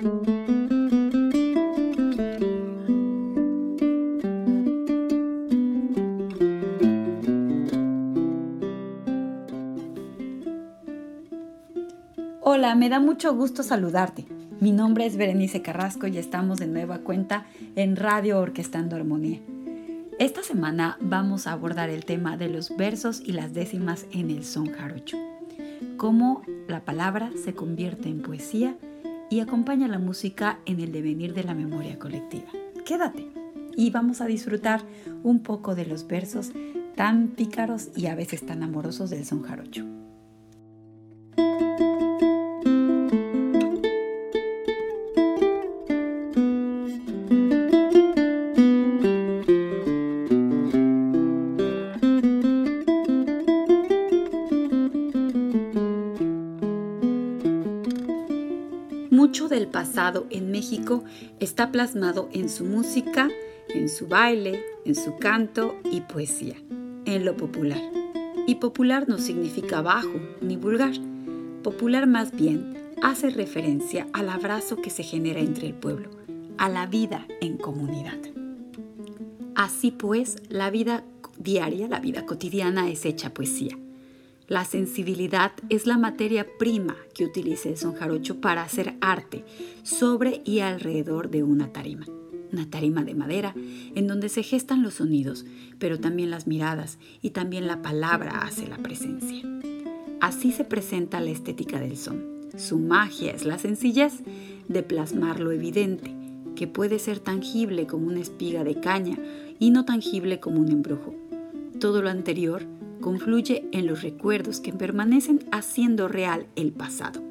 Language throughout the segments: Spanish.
Hola, me da mucho gusto saludarte. Mi nombre es Berenice Carrasco y estamos de nueva cuenta en Radio Orquestando Armonía. Esta semana vamos a abordar el tema de los versos y las décimas en el son jarocho. Cómo la palabra se convierte en poesía y acompaña la música en el devenir de la memoria colectiva. Quédate y vamos a disfrutar un poco de los versos tan pícaros y a veces tan amorosos del son jarocho. Del pasado en México está plasmado en su música, en su baile, en su canto y poesía, en lo popular. Y popular no significa bajo ni vulgar. Popular más bien hace referencia al abrazo que se genera entre el pueblo, a la vida en comunidad. Así pues, la vida diaria, la vida cotidiana es hecha poesía la sensibilidad es la materia prima que utiliza el son jarocho para hacer arte sobre y alrededor de una tarima. Una tarima de madera en donde se gestan los sonidos, pero también las miradas y también la palabra hace la presencia. Así se presenta la estética del son. Su magia es la sencillez de plasmar lo evidente, que puede ser tangible como una espiga de caña y no tangible como un embrujo. Todo lo anterior confluye en los recuerdos que permanecen haciendo real el pasado.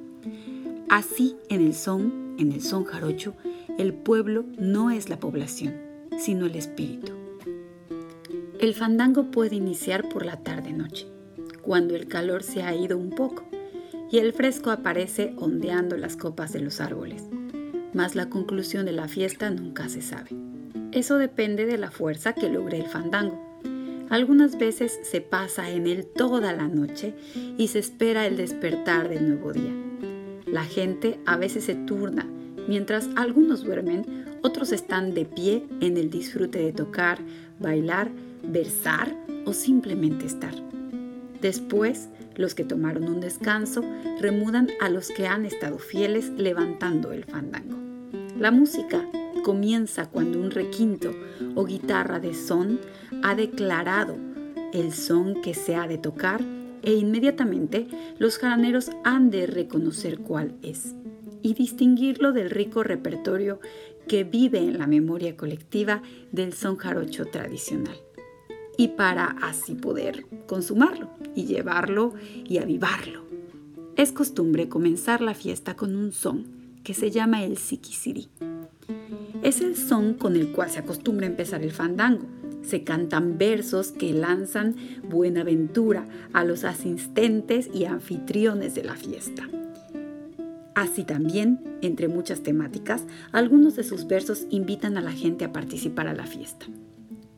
Así, en el son, en el son jarocho, el pueblo no es la población, sino el espíritu. El fandango puede iniciar por la tarde-noche, cuando el calor se ha ido un poco y el fresco aparece ondeando las copas de los árboles. Mas la conclusión de la fiesta nunca se sabe. Eso depende de la fuerza que logre el fandango algunas veces se pasa en él toda la noche y se espera el despertar del nuevo día. La gente a veces se turna, mientras algunos duermen, otros están de pie en el disfrute de tocar, bailar, versar o simplemente estar. Después, los que tomaron un descanso remudan a los que han estado fieles levantando el fandango. La música comienza cuando un requinto o guitarra de son ha declarado el son que se ha de tocar e inmediatamente los jaraneros han de reconocer cuál es y distinguirlo del rico repertorio que vive en la memoria colectiva del son jarocho tradicional. Y para así poder consumarlo y llevarlo y avivarlo. Es costumbre comenzar la fiesta con un son que se llama el sikisiri es el son con el cual se acostumbra empezar el fandango. Se cantan versos que lanzan buenaventura a los asistentes y anfitriones de la fiesta. Así también, entre muchas temáticas, algunos de sus versos invitan a la gente a participar a la fiesta.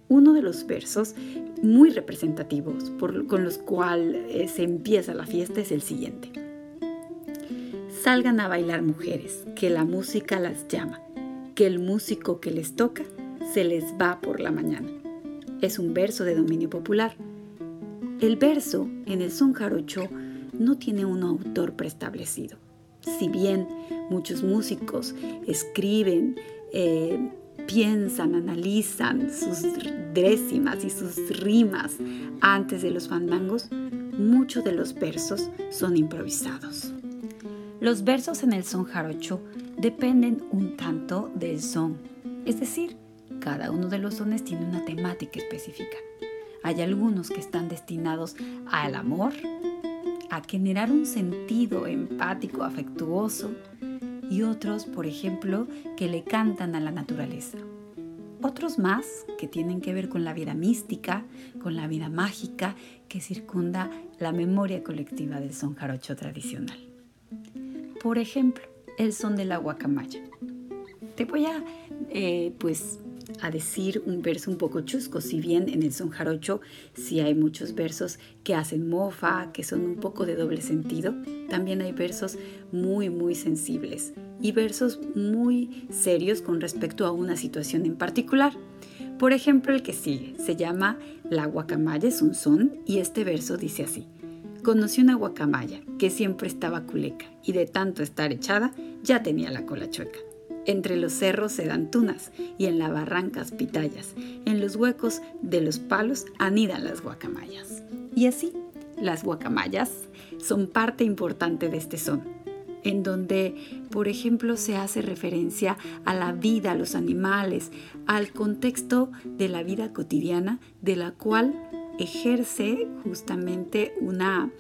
Uno de los versos muy representativos con los cuales eh, se empieza la fiesta es el siguiente. Salgan a bailar mujeres, que la música las llama que el músico que les toca se les va por la mañana. Es un verso de dominio popular. El verso en el son jarocho no tiene un autor preestablecido. Si bien muchos músicos escriben, eh, piensan, analizan sus décimas y sus rimas antes de los fandangos, muchos de los versos son improvisados. Los versos en el son jarocho dependen un tanto del son, es decir, cada uno de los sones tiene una temática específica. Hay algunos que están destinados al amor, a generar un sentido empático, afectuoso, y otros, por ejemplo, que le cantan a la naturaleza. Otros más que tienen que ver con la vida mística, con la vida mágica que circunda la memoria colectiva del son jarocho tradicional. Por ejemplo, el son de la guacamaya. Te voy a, eh, pues, a decir un verso un poco chusco, si bien en el son jarocho sí hay muchos versos que hacen mofa, que son un poco de doble sentido, también hay versos muy, muy sensibles y versos muy serios con respecto a una situación en particular. Por ejemplo, el que sigue se llama La guacamaya es un son y este verso dice así. Conocí una guacamaya que siempre estaba culeca y de tanto estar echada ya tenía la cola chueca. Entre los cerros se dan tunas y en las barrancas pitayas. En los huecos de los palos anidan las guacamayas. Y así, las guacamayas son parte importante de este son, en donde, por ejemplo, se hace referencia a la vida, a los animales, al contexto de la vida cotidiana, de la cual ejerce justamente una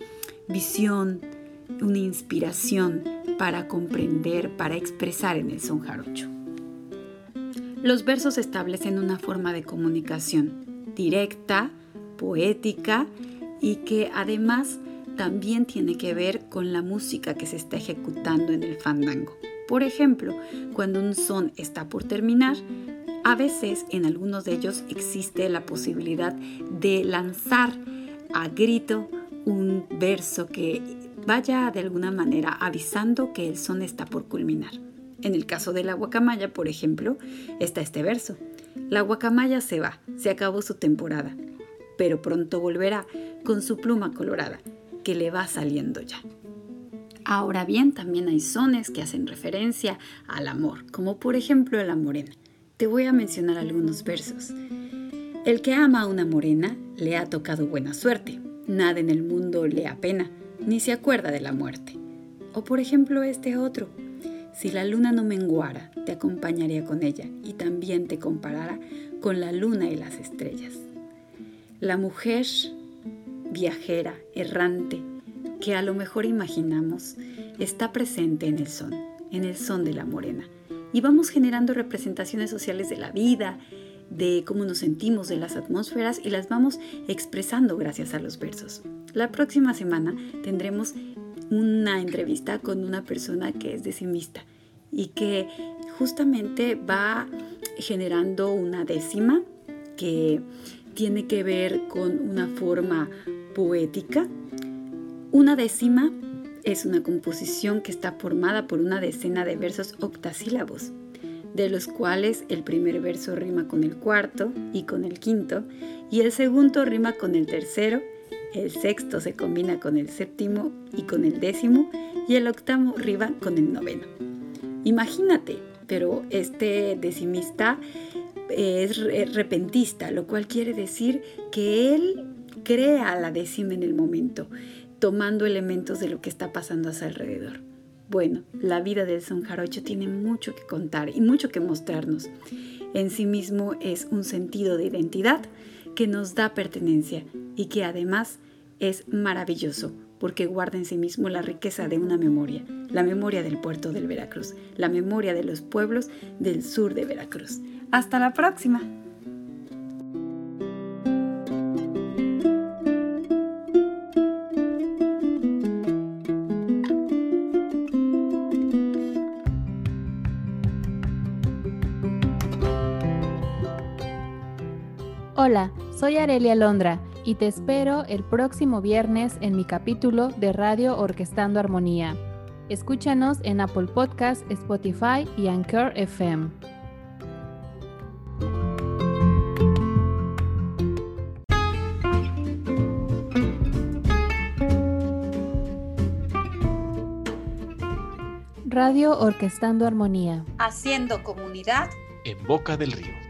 visión, una inspiración para comprender, para expresar en el son jarocho. Los versos establecen una forma de comunicación directa, poética y que además también tiene que ver con la música que se está ejecutando en el fandango. Por ejemplo, cuando un son está por terminar, a veces en algunos de ellos existe la posibilidad de lanzar a grito un verso que vaya de alguna manera avisando que el son está por culminar. En el caso de la guacamaya, por ejemplo, está este verso. La guacamaya se va, se acabó su temporada, pero pronto volverá con su pluma colorada que le va saliendo ya. Ahora bien, también hay sones que hacen referencia al amor, como por ejemplo la morena. Te voy a mencionar algunos versos. El que ama a una morena le ha tocado buena suerte, nada en el mundo le apena, ni se acuerda de la muerte. O por ejemplo este otro, si la luna no menguara, te acompañaría con ella y también te comparara con la luna y las estrellas. La mujer viajera, errante, que a lo mejor imaginamos, está presente en el son, en el son de la morena. Y vamos generando representaciones sociales de la vida, de cómo nos sentimos, de las atmósferas y las vamos expresando gracias a los versos. La próxima semana tendremos una entrevista con una persona que es decimista y que justamente va generando una décima que tiene que ver con una forma poética. Una décima es una composición que está formada por una decena de versos octasílabos, de los cuales el primer verso rima con el cuarto y con el quinto, y el segundo rima con el tercero, el sexto se combina con el séptimo y con el décimo, y el octavo rima con el noveno. Imagínate, pero este decimista es repentista, lo cual quiere decir que él crea la décima en el momento, tomando elementos de lo que está pasando a su alrededor. Bueno, la vida del son jarocho tiene mucho que contar y mucho que mostrarnos. En sí mismo es un sentido de identidad que nos da pertenencia y que además es maravilloso porque guarda en sí mismo la riqueza de una memoria, la memoria del puerto del Veracruz, la memoria de los pueblos del sur de Veracruz. Hasta la próxima. Hola, soy Arelia Londra y te espero el próximo viernes en mi capítulo de Radio Orquestando Armonía. Escúchanos en Apple Podcast, Spotify y Anchor FM. Radio Orquestando Armonía. Haciendo comunidad en Boca del Río.